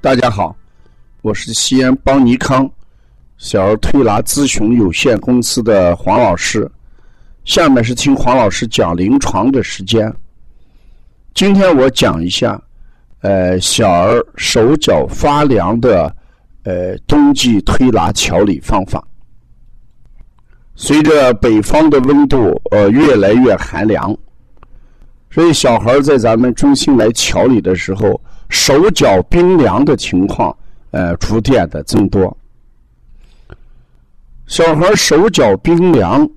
大家好，我是西安邦尼康小儿推拿咨询有限公司的黄老师。下面是听黄老师讲临床的时间。今天我讲一下，呃，小儿手脚发凉的，呃，冬季推拿调理方法。随着北方的温度呃越来越寒凉，所以小孩在咱们中心来调理的时候。手脚冰凉的情况，呃，逐渐的增多。小孩手脚冰凉，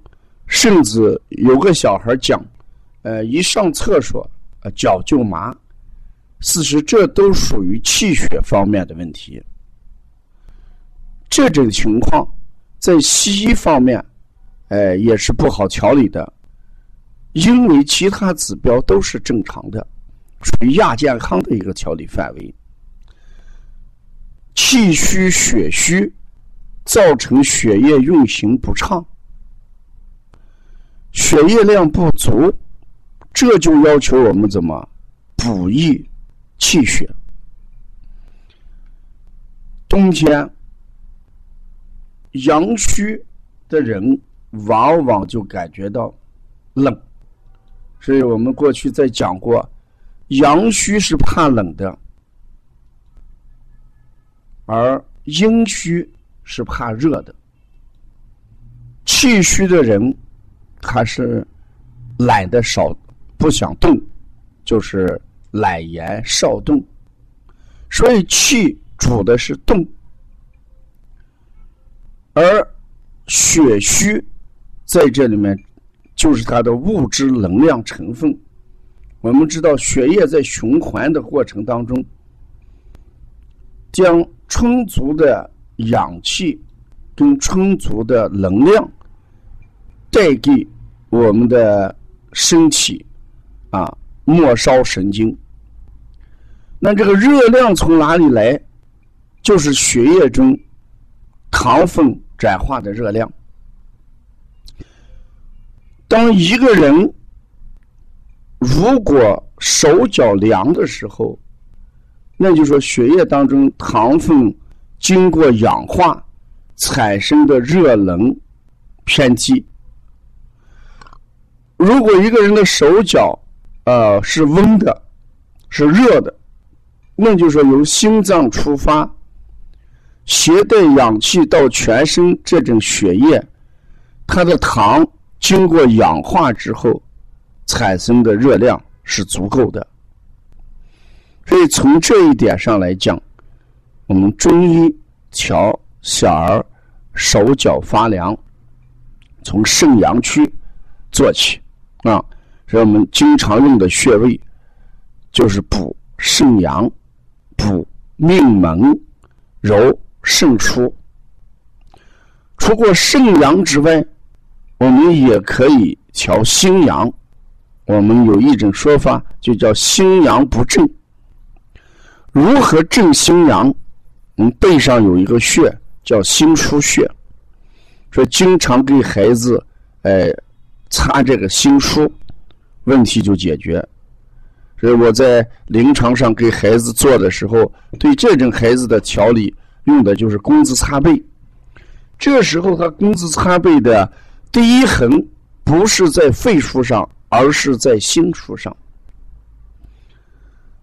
甚至有个小孩讲，呃，一上厕所，呃，脚就麻。事实，这都属于气血方面的问题。这种情况在西医方面，呃，也是不好调理的，因为其他指标都是正常的。属于亚健康的一个调理范围，气虚血虚造成血液运行不畅，血液量不足，这就要求我们怎么补益气血。冬天阳虚的人往往就感觉到冷，所以我们过去在讲过。阳虚是怕冷的，而阴虚是怕热的。气虚的人，他是懒得少，不想动，就是懒言少动。所以气主的是动，而血虚在这里面就是它的物质能量成分。我们知道，血液在循环的过程当中，将充足的氧气跟充足的能量带给我们的身体啊，末梢神经。那这个热量从哪里来？就是血液中糖分转化的热量。当一个人如果手脚凉的时候，那就说血液当中糖分经过氧化产生的热能偏低。如果一个人的手脚呃是温的，是热的，那就说由心脏出发，携带氧气到全身，这种血液，它的糖经过氧化之后。产生的热量是足够的，所以从这一点上来讲，我们中医调小儿手脚发凉，从肾阳区做起啊。所以我们经常用的穴位就是补肾阳、补命门、揉肾腧。除过肾阳之外，我们也可以调心阳。我们有一种说法，就叫心阳不正。如何正心阳？我们背上有一个穴叫心腧穴，说经常给孩子哎擦这个心腧，问题就解决。所以我在临床上给孩子做的时候，对这种孩子的调理用的就是工字擦背。这时候他工字擦背的第一横不是在肺腧上。而是在心处上，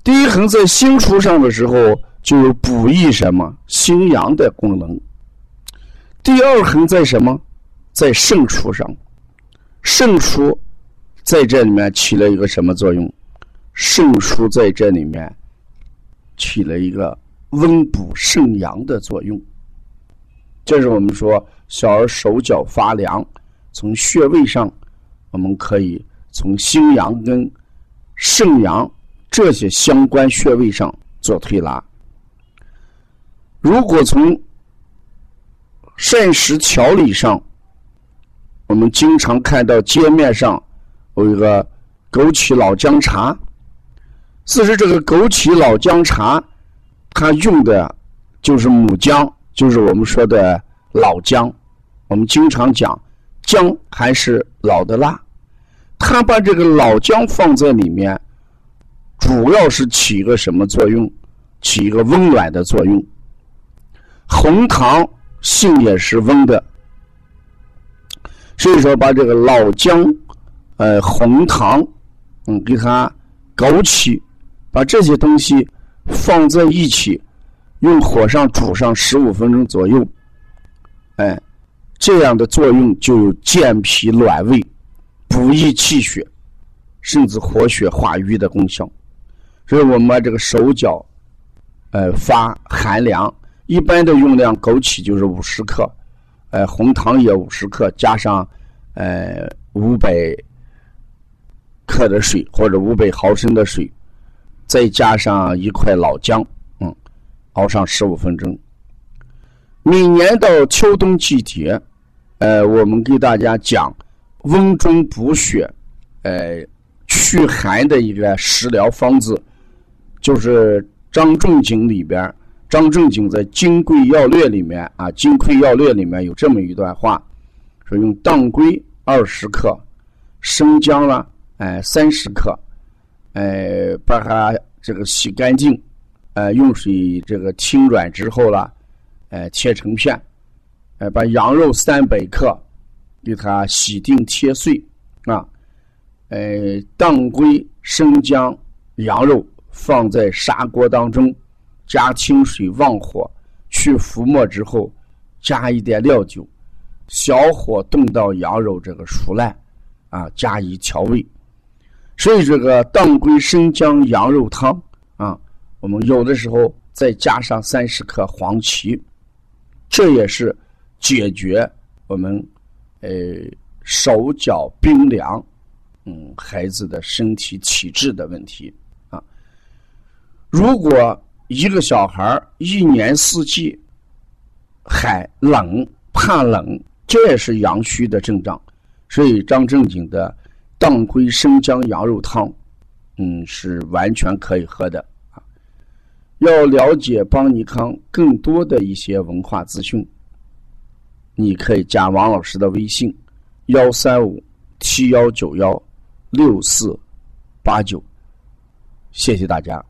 第一横在心处上的时候，就有补益什么心阳的功能。第二横在什么，在肾处上，肾腧在这里面起了一个什么作用？肾腧在这里面起了一个温补肾阳的作用。这是我们说小儿手脚发凉，从穴位上我们可以。从心阳跟肾阳这些相关穴位上做推拿。如果从膳食调理上，我们经常看到街面上有一个枸杞老姜茶。其实这个枸杞老姜茶，它用的就是母姜，就是我们说的老姜。我们经常讲姜还是老的辣。他把这个老姜放在里面，主要是起一个什么作用？起一个温暖的作用。红糖性也是温的，所以说把这个老姜、呃红糖，嗯，给它枸杞，把这些东西放在一起，用火上煮上十五分钟左右，哎，这样的作用就有健脾暖胃、补益气血，甚至活血化瘀的功效。所以我们这个手脚，呃发寒凉，一般的用量枸杞就是五十克，呃红糖也五十克，加上呃五百克的水或者五百毫升的水，再加上一块老姜，嗯，熬上十五分钟。每年到秋冬季节，呃，我们给大家讲温中补血，呃祛寒的一个食疗方子。就是张仲景里边，张仲景在《金匮要略》里面啊，《金匮要略》里面有这么一段话，说用当归二十克，生姜啦，哎三十克，哎把它这个洗干净，哎用水这个清软之后啦，哎切成片，哎把羊肉三百克，给它洗净切碎啊，呃当归、生姜、羊肉。放在砂锅当中，加清水旺火，去浮沫之后，加一点料酒，小火炖到羊肉这个熟烂，啊，加以调味。所以这个当归生姜羊肉汤啊，我们有的时候再加上三十克黄芪，这也是解决我们呃手脚冰凉，嗯，孩子的身体体质的问题啊。如果一个小孩一年四季寒冷怕冷，这也是阳虚的症状，所以张正经的当归生姜羊肉汤，嗯，是完全可以喝的啊。要了解邦尼康更多的一些文化资讯，你可以加王老师的微信：幺三五七幺九幺六四八九。谢谢大家。